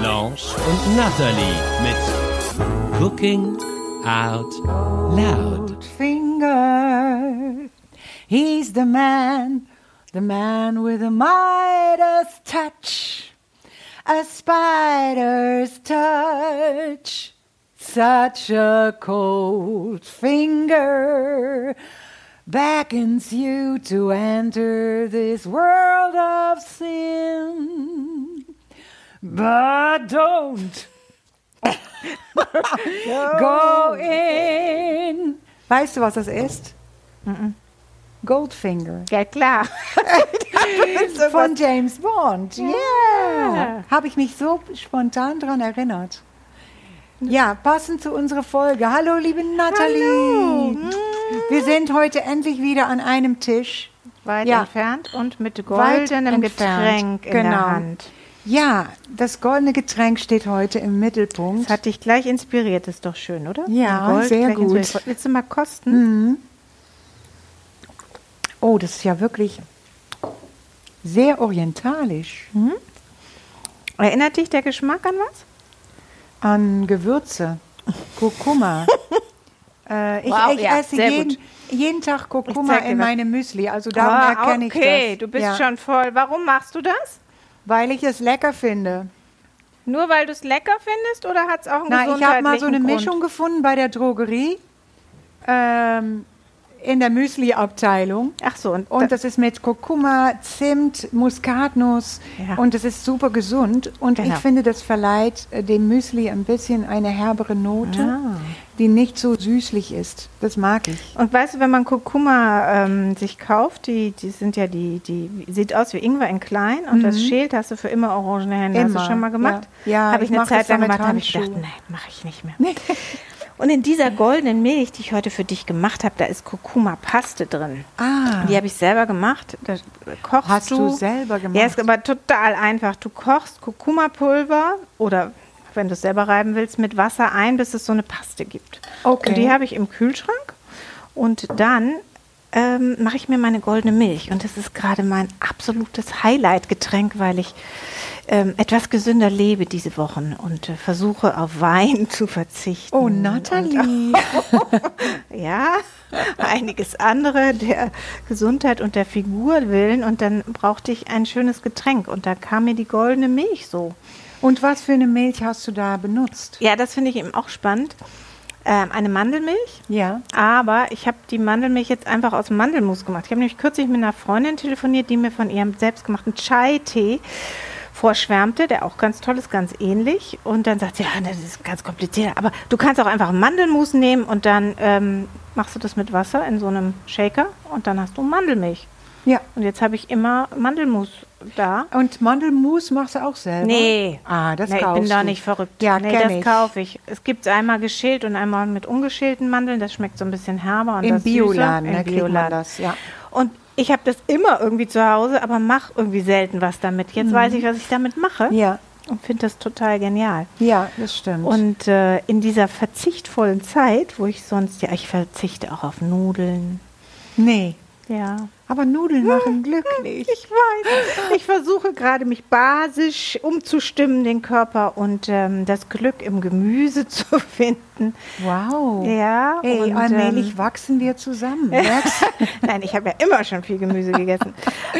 Blanche und Natalie mit Cooking Out Loud. Finger, he's the man, the man with a Midas touch, a spider's touch, such a cold finger. Beckons you to enter this world of sin. But don't go in. Weißt du, was das ist? Goldfinger. Ja, klar. Von James Bond. Ja. Ja. Habe ich mich so spontan daran erinnert. Ja, passend zu unserer Folge. Hallo, liebe Nathalie. Hallo. Wir sind heute endlich wieder an einem Tisch. Weit Ja. entfernt und mit goldenem Getränk in genau. der Hand. Ja, das goldene Getränk steht heute im Das Mittelpunkt. hat dich gleich inspiriert, ist doch schön, oder? Ja, Gold sehr gut. Inspiriert. Willst du mal kosten? Oh, das ist ja wirklich sehr orientalisch. Erinnert dich der Geschmack an was? An Gewürze, Kurkuma. äh, ich Wow, ich ja, esse jeden, gut. jeden Tag Kurkuma in was. meinem Müsli, also darum Ah, erkenne okay, ich das. du bist Ja, schon voll. Warum machst du das? Weil ich es lecker finde. Nur weil du es lecker findest oder hat es auch einen Na, ich habe mal so eine gesundheitlichen Mischung Grund? gefunden bei der Drogerie ähm, in der Müsli-Abteilung. Ach so, und, Und das ist mit Kurkuma, Zimt, Muskatnuss Ja. und es ist super gesund. Und Genau. ich finde, das verleiht äh, dem Müsli ein bisschen eine herbere Note, Ah. die nicht so süßlich ist. Das mag ich. Und weißt du, wenn man Kurkuma ähm, sich kauft, die, die sind ja die, die sieht aus wie Ingwer in klein und das schält hast du für immer orangene Hände. Hast Mhm. Immer, du schon mal gemacht? ja. Ja, habe ich ich eine Zeit das lang gemacht, habe ich gedacht, nein, mache ich nicht mehr. Und in dieser goldenen Milch, die ich heute für dich gemacht habe, da ist Kurkuma-Paste drin. Ah, Die habe ich selber gemacht. Da kochst Hast du. du selber gemacht? Ja, ist aber total einfach. Du kochst Kurkuma-Pulver oder wenn du es selber reiben willst, mit Wasser ein, bis es so eine Paste gibt. Okay. Und die habe ich im Kühlschrank. Und dann ähm, mache ich mir meine goldene Milch. Und das ist gerade mein absolutes Highlight-Getränk, weil ich ähm, etwas gesünder lebe diese Wochen und äh, versuche auf Wein zu verzichten. oh, Nathalie. Ja, einiges andere der Gesundheit und der Figur willen. Und dann brauchte ich ein schönes Getränk. Und da kam mir die goldene Milch so. Und was für eine Milch hast du da benutzt? Ja, das finde ich eben auch spannend. Ähm, eine Mandelmilch. Ja. Aber ich habe die Mandelmilch jetzt einfach aus Mandelmus gemacht. Ich habe nämlich kürzlich mit einer Freundin telefoniert, die mir von ihrem selbstgemachten Chai-Tee vorschwärmte, der auch ganz toll ist, ganz ähnlich. Und dann sagt sie, ja, das ist ganz kompliziert. Aber du kannst auch einfach Mandelmus nehmen und dann ähm, machst du das mit Wasser in so einem Shaker und dann hast du Mandelmilch. Ja. Und jetzt habe ich immer Mandelmus da. Und Mandelmus machst du auch selber? Nee. Ah, das nee, ich kaufst bin da nicht verrückt. Ja, nee, das ich. kaufe ich. Es gibt einmal geschält und einmal mit ungeschälten Mandeln. Das schmeckt so ein bisschen herber und Im. Bioladen, Im Bioladen. das, ja. Und ich habe das immer irgendwie zu Hause, aber mache irgendwie selten was damit. Jetzt weiß ich, was ich damit mache Mhm. Ja, und finde das total genial. ja, das stimmt. Und äh, in dieser verzichtvollen Zeit, wo ich sonst, ja, ich verzichte auch auf Nudeln. nee, Ja. Aber Nudeln machen glücklich. Ich weiß. Ich versuche gerade, mich basisch umzustimmen, den Körper und ähm, das Glück im Gemüse zu finden. Wow. Ja, Hey, und, allmählich ähm, wachsen wir zusammen. Nein, ich habe ja immer schon viel Gemüse gegessen.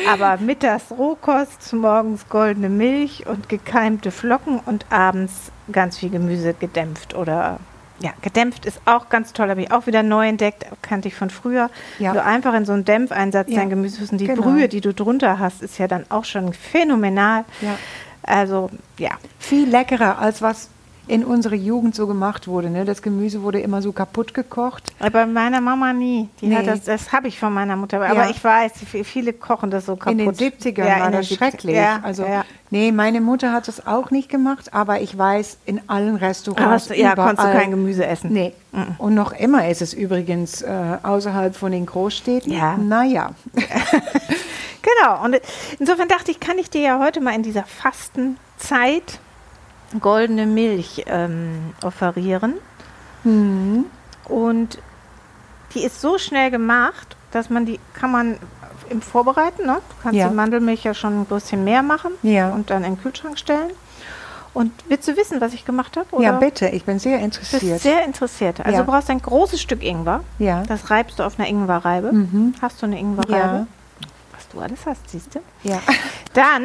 Aber mittags Rohkost, morgens goldene Milch und gekeimte Flocken und abends ganz viel Gemüse gedämpft oder ja, gedämpft ist auch ganz toll, habe ich auch wieder neu entdeckt, kannte ich von früher. Ja. Du einfach in so einen Dämpfeinsatz Ja, dein Gemüse und die genau. Brühe, die du drunter hast, ist ja dann auch schon phänomenal. Ja. Also, ja. Viel leckerer als was in unserer Jugend so gemacht wurde. Ne? Das Gemüse wurde immer so kaputt gekocht. Aber bei meiner Mama nie. Die Nee. hat das das habe ich von meiner Mutter. Aber Ja. ich weiß, vi- viele kochen das so kaputt. In den 70ern Ja, war das 70 schrecklich. Ja, also, ja. nee, meine Mutter hat das auch nicht gemacht, aber ich weiß, in allen Restaurants. hast, ja, konntest du kein Gemüse essen. Nee. Und noch immer ist es übrigens äh, außerhalb von den Großstädten. Ja. Naja. Genau. Und insofern dachte ich, kann ich dir ja heute mal in dieser Fastenzeit goldene Milch ähm, offerieren. Und die ist so schnell gemacht, dass man die kann man im Vorbereiten, ne? Du kannst Ja. die Mandelmilch ja schon ein bisschen mehr machen Ja. und dann in den Kühlschrank stellen. Und willst du wissen, was ich gemacht habe? Ja, bitte, ich bin sehr Du bist interessiert. sehr interessiert. Also Ja. du brauchst ein großes Stück Ingwer. Ja. Das reibst du auf einer Ingwerreibe. Mhm. Hast du eine Ingwerreibe? Ja. Was du alles hast, siehst du? Ja. Dann,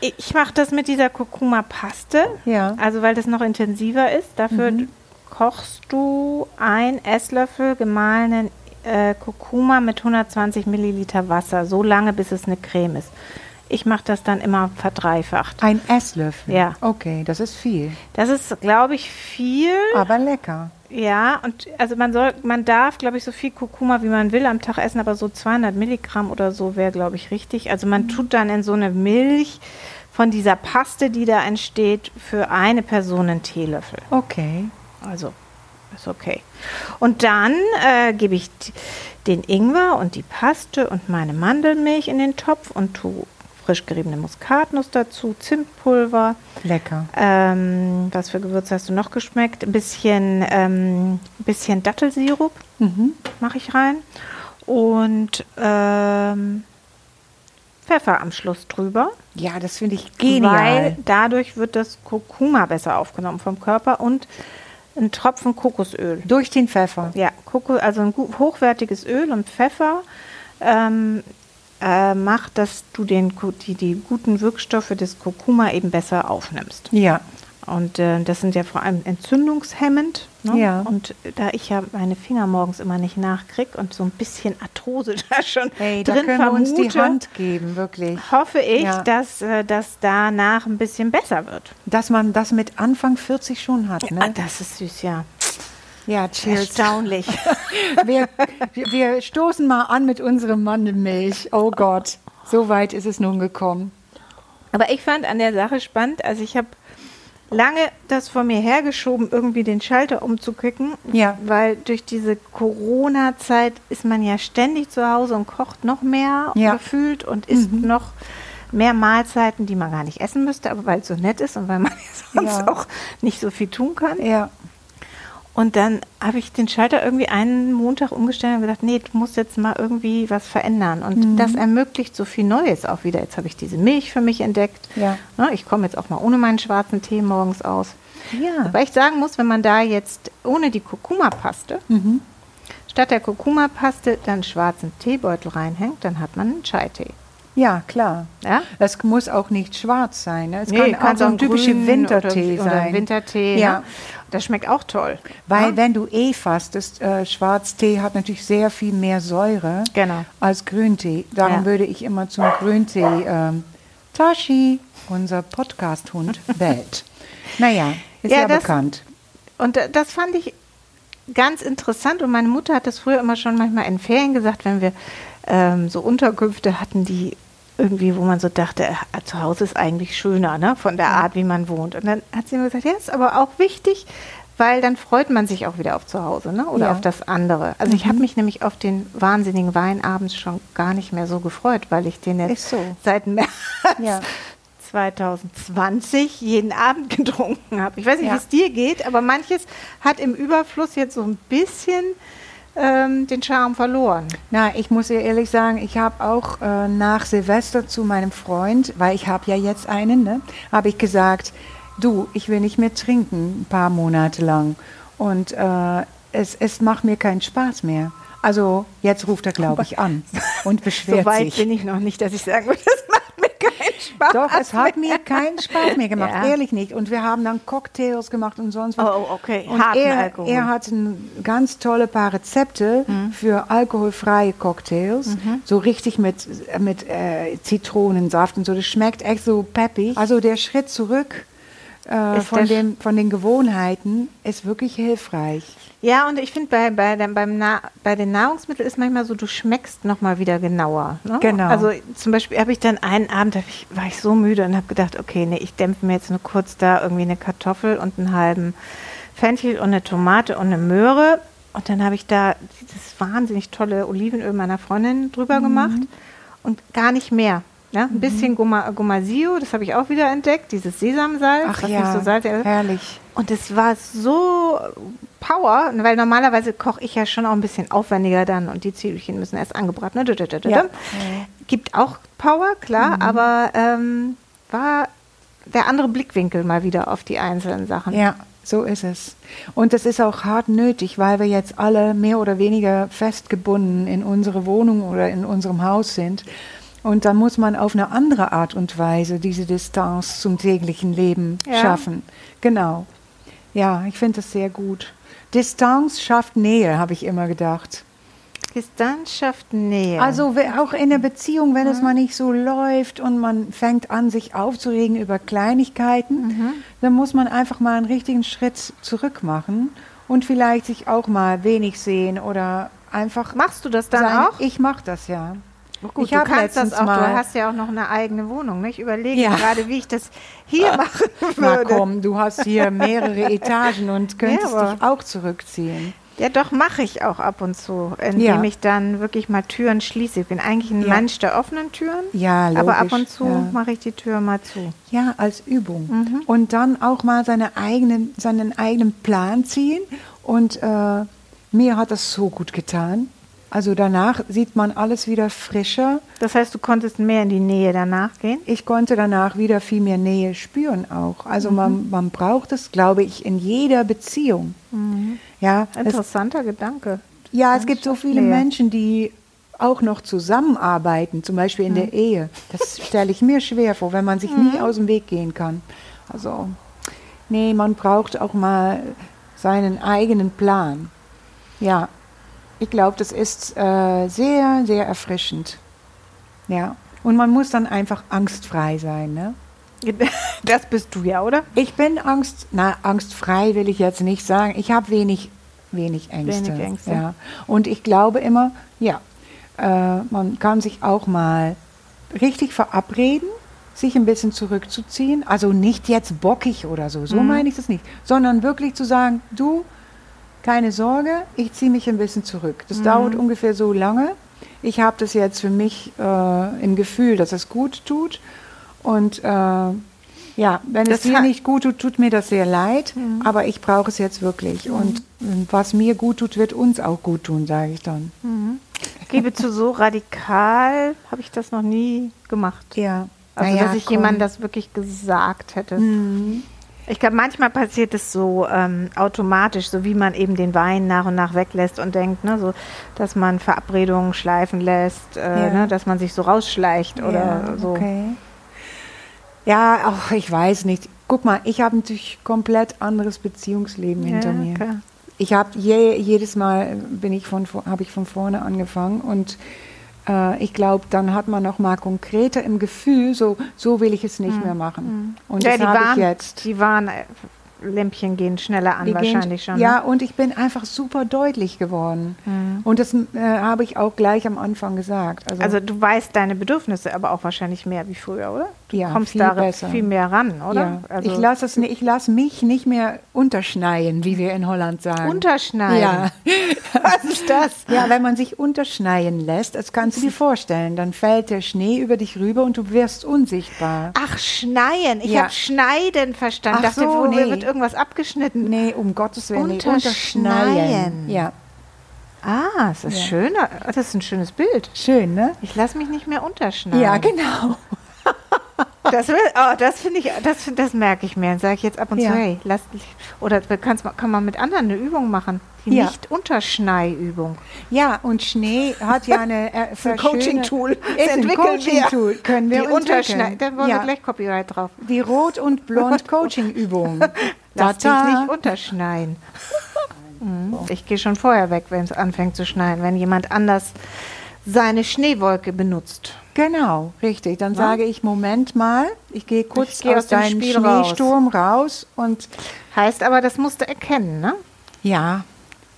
ich mache das mit dieser Kurkuma-Paste. Ja. Also weil das noch intensiver ist. Dafür kochst du ein Esslöffel gemahlenen äh, Kurkuma mit 120 Milliliter Wasser. So lange, bis es eine Creme ist. Ich mache das dann immer verdreifacht. Ein Esslöffel. Ja. Okay, das ist viel, Das ist, glaube ich, viel. aber lecker. Ja, und also man soll, man darf, glaube ich, so viel Kurkuma, wie man will, am Tag essen, aber so 200 Milligramm oder so wäre, glaube ich, richtig. Also man tut dann in so eine Milch von dieser Paste, die da entsteht, für eine Person einen Teelöffel. Okay. Also ist okay. Und dann äh, gebe ich den Ingwer und die Paste und meine Mandelmilch in den Topf und tue frisch geriebene Muskatnuss dazu, Zimtpulver. Lecker. Ähm, was für Gewürze hast du noch geschmeckt? Ein bisschen, ähm, bisschen Dattelsirup Mhm. mache ich rein. Und ähm, Pfeffer am Schluss drüber. Ja, das finde ich genial. Weil dadurch wird das Kurkuma besser aufgenommen vom Körper und ein Tropfen Kokosöl. Durch den Pfeffer. Ja, also ein hochwertiges Öl und Pfeffer ähm, äh, macht, dass du den, die, die guten Wirkstoffe des Kurkuma eben besser aufnimmst. Ja. Und äh, das sind ja vor allem entzündungshemmend. Ne? Ja. Und da ich ja meine Finger morgens immer nicht nachkrieg und so ein bisschen Arthrose da schon Hey, da drin können wir uns die vermute, Hand geben, wirklich. hoffe ich, Ja. dass äh, das danach ein bisschen besser wird. Dass man das mit Anfang 40 schon hat, Ah, ne? das ist süß, ja. Ja, cheers. Erstaunlich. Wir, wir- stoßen mal an mit unserem Mandelmilch. Oh Gott, so weit ist es nun gekommen. Aber ich fand an der Sache spannend, also ich habe lange das vor mir hergeschoben, irgendwie den Schalter umzukicken, Ja. weil durch diese Corona-Zeit ist man ja ständig zu Hause und kocht noch mehr Ja. gefühlt und isst noch mehr Mahlzeiten, die man gar nicht essen müsste, aber weil es so nett ist und weil man ja sonst Ja. auch nicht so viel tun kann. Ja, Und dann habe ich den Schalter irgendwie einen Montag umgestellt und gedacht, nee, du musst jetzt mal irgendwie was verändern. Und Mhm. das ermöglicht so viel Neues auch wieder. Jetzt habe ich diese Milch für mich entdeckt. Ja. Ne, ich komme jetzt auch mal ohne meinen schwarzen Tee morgens aus. Ja. Wobei ich sagen muss, wenn man da jetzt ohne die Kurkuma-Paste, Mhm. statt der Kurkuma-Paste dann schwarzen Teebeutel reinhängt, dann hat man einen Chai-Tee. Ja, klar. Ja? Das muss auch nicht schwarz sein. Ne? Es Nee, kann auch kann's so auch ein typischer Wintertee oder, Oder sein. ein Wintertee. Ja. Ne? Das schmeckt auch toll. Weil ne? wenn du eh fastest, äh, Schwarztee hat natürlich sehr viel mehr Säure Genau. als Grüntee. Darum Ja. würde ich immer zum Grüntee ähm, Tashi, unser Podcast-Hund, wählt. Naja, ist ja, Ja, das- bekannt. Und da- das fand ich ganz interessant. Und meine Mutter hat das früher immer schon manchmal in Ferien gesagt, wenn wir ähm, so Unterkünfte hatten, die irgendwie, wo man so dachte, äh, zu Hause ist eigentlich schöner, ne? von der Art, wie man wohnt. Und dann hat sie immer gesagt, ja, ist aber auch wichtig, weil dann freut man sich auch wieder auf zu Hause ne? oder Ja. auf das andere. Also ich habe mich nämlich auf den wahnsinnigen Wein abends schon gar nicht mehr so gefreut, weil ich den jetzt so. seit März Ja. 2020 jeden Abend getrunken habe. Ich weiß nicht, Ja. wie es dir geht, aber manches hat im Überfluss jetzt so ein bisschen ähm, den Charme verloren. Na, ich muss dir ehrlich sagen, ich habe auch äh, nach Silvester zu meinem Freund, weil ich habe ja jetzt einen, ne, habe ich gesagt, du, ich will nicht mehr trinken, ein paar Monate lang. Und äh, es, es macht mir keinen Spaß mehr. Also jetzt ruft er, glaube ich, an und So beschwert weit sich. bin ich noch nicht, dass ich sagen würde, das Spaß. Doch, es hat mir keinen Spaß mehr gemacht, Ja. ehrlich nicht. Und wir haben dann Cocktails gemacht und sonst was. Oh, okay, Und harten er, Alkohol. Mhm. er hat ein ganz tolle paar Rezepte für alkoholfreie Cocktails. So richtig mit, mit äh, Zitronensaft und so. Das schmeckt echt so peppig. Also der Schritt zurück äh, von, dem, von den Gewohnheiten ist wirklich hilfreich. Ja, und ich finde, bei, bei, dem- beim Na bei den Nahrungsmitteln ist manchmal so, du schmeckst noch mal wieder genauer. Ne? Genau. Also zum Beispiel habe ich dann einen Abend, ich, war ich so müde und habe gedacht, okay, nee, ich dämpfe mir jetzt nur kurz da irgendwie eine Kartoffel und einen halben Fenchel und eine Tomate und eine Möhre. Und dann habe ich da dieses wahnsinnig tolle Olivenöl meiner Freundin drüber gemacht und gar nicht mehr. Ja, ein bisschen Goma, Gomasio, das habe ich auch wieder entdeckt, dieses Sesamsalz, Ach was ja, nicht so salzig ist. herrlich. Und es war so Power, weil normalerweise koche ich ja schon auch ein bisschen aufwendiger dann und die Zwiebelchen müssen erst angebraten. Ne? Ja. Gibt auch Power, klar, Mhm. aber ähm, war der andere Blickwinkel mal wieder auf die einzelnen Sachen. Ja, so ist es. Und das ist auch hart nötig, weil wir jetzt alle mehr oder weniger festgebunden in unsere Wohnung oder in unserem Haus sind. Und dann muss man auf eine andere Art und Weise diese Distanz zum täglichen Leben Ja. schaffen. Genau. Ja, ich finde das sehr gut. Distanz schafft Nähe, habe ich immer gedacht. Distanz schafft Nähe. Also auch in der Beziehung, wenn es mal nicht so läuft und man fängt an, sich aufzuregen über Kleinigkeiten, dann muss man einfach mal einen richtigen Schritt zurück machen und vielleicht sich auch mal wenig sehen oder einfach Machst du das dann sein- auch? Ich mache das ja. Gut, ich du habe kannst das letztens auch. mal. Du hast ja auch noch eine eigene Wohnung. Ne? Ich überlege Ja. gerade, wie ich das hier machen Na würde. komm, du hast hier mehrere Etagen und könntest aber- dich auch zurückziehen. Ja, doch, mache ich auch ab und zu, indem Ja. ich dann wirklich mal Türen schließe. Ich bin eigentlich ein Ja. Mensch der offenen Türen, Ja, logisch. aber ab und zu ja. mache ich die Tür mal zu. Ja, als Übung. Mhm. Und dann auch mal seine eigenen, seinen eigenen Plan ziehen. Und äh, mir hat das so gut getan. Also danach sieht man alles wieder frischer. Das heißt, du konntest mehr in die Nähe danach gehen? Ich konnte danach wieder viel mehr Nähe spüren auch. Mhm. Also man, man braucht es, glaube ich, in jeder Beziehung. Ja, es, Interessanter Gedanke. ja, es gibt so viele Nähe. Menschen, die auch noch zusammenarbeiten, zum Beispiel in Mhm. der Ehe. Das stelle ich mir schwer vor, wenn man sich nie aus dem Weg gehen kann. Also, nee, man braucht auch mal seinen eigenen Plan. Ja, ich glaube, das ist äh, sehr, sehr erfrischend. Ja, und man muss dann einfach angstfrei sein, ne? Das bist du ja, oder? Ich bin Angst, na, angstfrei will ich jetzt nicht sagen. Ich habe wenig, wenig Ängste. Wenig Ängste. Ja. Und ich glaube immer, ja, äh, man kann sich auch mal richtig verabreden, sich ein bisschen zurückzuziehen. Also nicht jetzt bockig oder so, so Mhm. meine ich das nicht. Sondern wirklich zu sagen, du, keine Sorge, ich ziehe mich ein bisschen zurück. Mhm. Das dauert ungefähr so lange. Ich habe das jetzt für mich äh, im Gefühl, dass es gut tut. Und äh, ja, wenn es Das dir hat- nicht gut tut, tut mir das sehr leid, aber ich brauche es jetzt wirklich. Und äh, was mir gut tut, wird uns auch gut tun, sage ich dann. Ich gebe zu, so radikal habe ich das noch nie gemacht. Ja. Also, Naja, dass ich komm. Mhm. jemandem das wirklich gesagt hätte. Ich glaube, manchmal passiert es so ähm, automatisch, so wie man eben den Wein nach und nach weglässt und denkt, ne, so, dass man Verabredungen schleifen lässt, äh, Ja. ne, dass man sich so rausschleicht oder ja, so. Okay. Ja, ach, ich weiß nicht. Guck mal, ich habe natürlich komplett anderes Beziehungsleben hinter Ja, mir. klar. Ich habe je, jedes Mal bin ich von habe ich von vorne angefangen und äh, ich glaube, dann hat man noch mal konkreter im Gefühl, so so will ich es nicht mehr machen. Und Mhm. ja, das die habe ich jetzt. die waren, Lämpchen gehen schneller an Die gehen- wahrscheinlich schon. Ja, Ne? und ich bin einfach super deutlich geworden. Mhm. Und das äh, habe ich auch gleich am Anfang gesagt. Also, Also du weißt deine Bedürfnisse aber auch wahrscheinlich mehr wie früher, oder? Du Ja, kommst viel da besser. viel mehr ran, oder? ja, Also ich lasse es, ni- ich lasse mich nicht mehr unterschneien, wie wir in Holland sagen. unterschneiden. Ja. Was ist das? Ja, wenn man sich unterschneien lässt, das kannst du dir vorstellen, dann fällt der Schnee über dich rüber und du wirst unsichtbar. Ach, schneien. Ich Ja. habe schneiden verstanden. Ach Dachte, so, wo nee. wird irgendwas abgeschnitten? Nee, um Gottes Willen, Unterschneien. unterschneien. Ja, Ah, es ist Ja. schön. Das ist ein schönes Bild. schön, ne? Ich lasse mich nicht mehr unterschneiden. Ja, genau. Das, oh, das finde ich, das, das merke ich mir. Dann sage ich jetzt ab und Ja. zu, hey, lass. Oder kannst, kann man mit anderen eine Übung machen. Die Ja. Nicht-Unterschnei-Übung. Ja, und Schnee hat ja eine äh, Ein Coaching-Tool. Ist ein. Coaching-Tool. Können wir Die Unterschneiden. Da wollen ja. wir gleich Copyright drauf. Die Rot- und Blond-Coaching-Übung. Lass dich nicht unterschneien. Mhm. Ich gehe schon vorher weg, wenn es anfängt zu schneien, wenn jemand anders seine Schneewolke benutzt. Genau, richtig. Dann sage ich, Moment mal, ich gehe kurz Ich gehe aus aus deinem Spiel raus. Schneesturm raus. und Heißt aber, das musst du erkennen, ne? ja,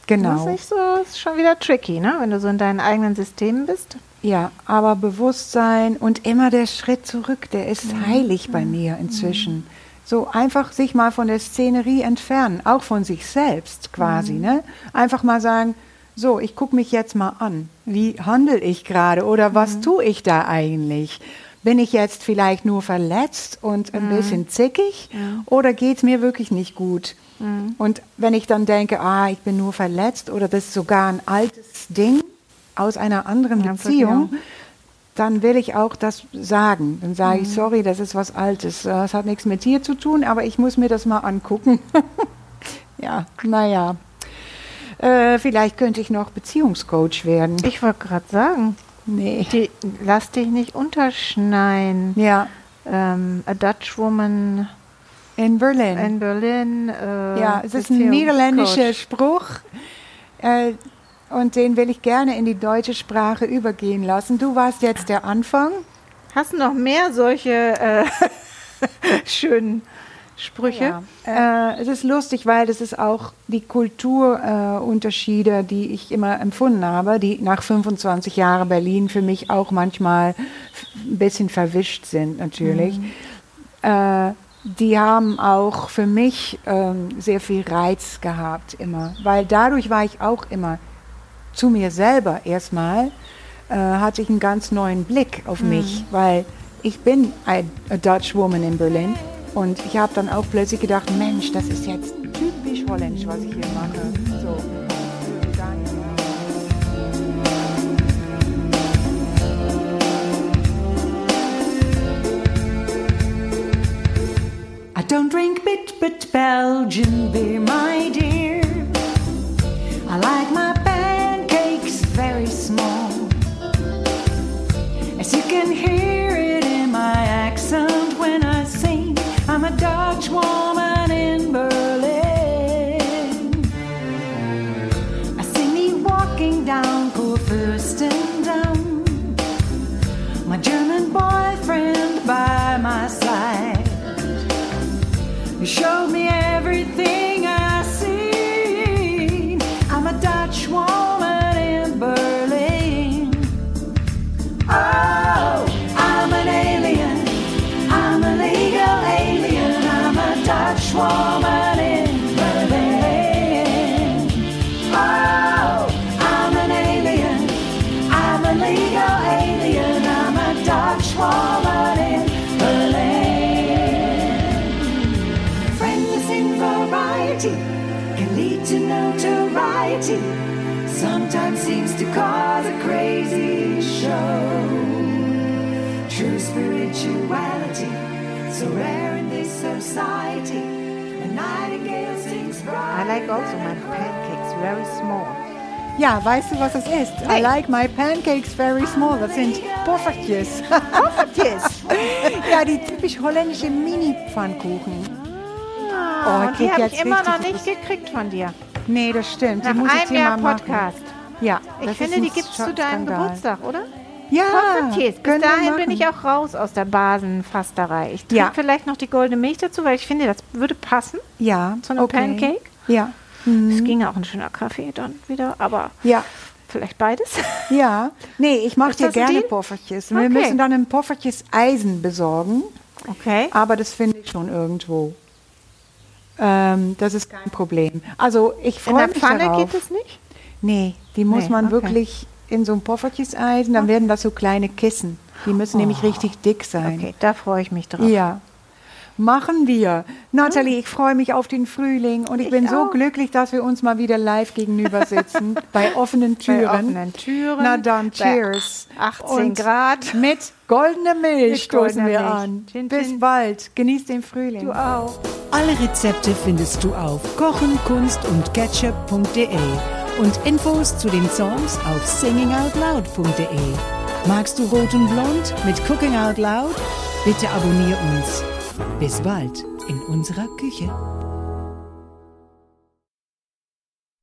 Das genau. ist nicht so, ist schon wieder tricky, ne? Wenn du so in deinen eigenen Systemen bist. Ja, aber Bewusstsein und immer der Schritt zurück, der ist Mhm. heilig bei mir inzwischen. So einfach sich mal von der Szenerie entfernen, auch von sich selbst quasi. Mhm. Ne? Einfach mal sagen, so, ich gucke mich jetzt mal an. Wie handle ich gerade oder was Mhm. tue ich da eigentlich? Bin ich jetzt vielleicht nur verletzt und ein bisschen zickig oder geht es mir wirklich nicht gut? Und wenn ich dann denke, ah, ich bin nur verletzt oder das ist sogar ein altes Ding aus einer anderen Ja, Beziehung, dann will ich auch das sagen. Dann sage Mhm. ich, sorry, das ist was Altes. Das hat nichts mit dir zu tun, aber ich muss mir das mal angucken. ja, naja. Äh, vielleicht könnte ich noch Beziehungscoach werden. Ich wollte gerade sagen, Nee. die, lass dich nicht unterschneiden. Ja, Ähm, a Dutch Woman in Berlin. in Berlin. Äh, ja, es ist ein niederländischer. Spruch. Äh, und den will ich gerne in die deutsche Sprache übergehen lassen. Du warst jetzt der Anfang. Hast du noch mehr solche äh, schönen Sprüche? Ja. Äh, es ist lustig, weil das ist auch die Kulturunterschiede, äh, die ich immer empfunden habe, die nach 25 Jahren Berlin für mich auch manchmal ein bisschen verwischt sind natürlich. Äh, die haben auch für mich ähm, sehr viel Reiz gehabt immer, weil dadurch war ich auch immer zu mir selber erstmal, äh, hatte ich einen ganz neuen Blick auf mich, weil ich bin a Dutch Woman in Berlin und ich habe dann auch plötzlich gedacht, Mensch, das ist jetzt typisch holländisch, was ich hier mache. So. I don't drink bit but Belgian beer, my dear. I like my pancakes very small. As you can hear My German boyfriend by my side. You can lead to notoriety. Sometimes seems to cause a crazy show. True spirituality, so rare in this society. A nightingale sings bright. I like also my pancakes very small. Ja, weißt du, was das ist? I like my pancakes very small. Das sind Poffertjes. Yes. ja, die typisch holländische Mini-Pfannkuchen. Ich und die habe ich immer noch nicht gekriegt von dir. Nee, das stimmt. Nach die muss einem Jahr Podcast. Machen. Ja, Ich finde, die gibt's zu deinem Skandal. Geburtstag, oder? Ja. Bis dahin bin ich auch raus aus der Basenfasterei. Ich trinke Ja. vielleicht noch die goldene Milch dazu, weil ich finde, das würde passen Ja, zu einem okay. Pancake. Ja, Es ging auch ein schöner Kaffee dann wieder, aber ja. vielleicht beides. Ja, nee, ich mache dir gerne? Poffertjes. Okay. Wir müssen dann ein Poffertjes Eisen besorgen, Okay. aber das finde ich schon irgendwo. Ähm, das ist kein Problem. Also ich In freue der mich Pfanne darauf. geht es nicht? Nee, die muss Nee, man okay. wirklich in so ein Poffertjes Eisen, dann werden das so kleine Kissen. Die müssen nämlich richtig dick sein. Okay, da freue ich mich drauf. Ja. Machen wir. Nathalie, ich freue mich auf den Frühling und ich, Ich bin so auch. glücklich, dass wir uns mal wieder live gegenüber sitzen bei offenen Türen. Bei offenen Türen. Na dann, cheers. 18 Und Grad. Mit goldener Milch Mit stoßen wir goldener an. Milch. Chin, Bis chin. bald. Genießt den Frühling. Du auch. Alle Rezepte findest du auf kochen, kunst und ketchup.de und Infos zu den Songs auf singingoutloud.de. Magst du Rot und Blond mit Cooking Out Loud? Bitte abonnier uns. Bis bald in unserer Küche.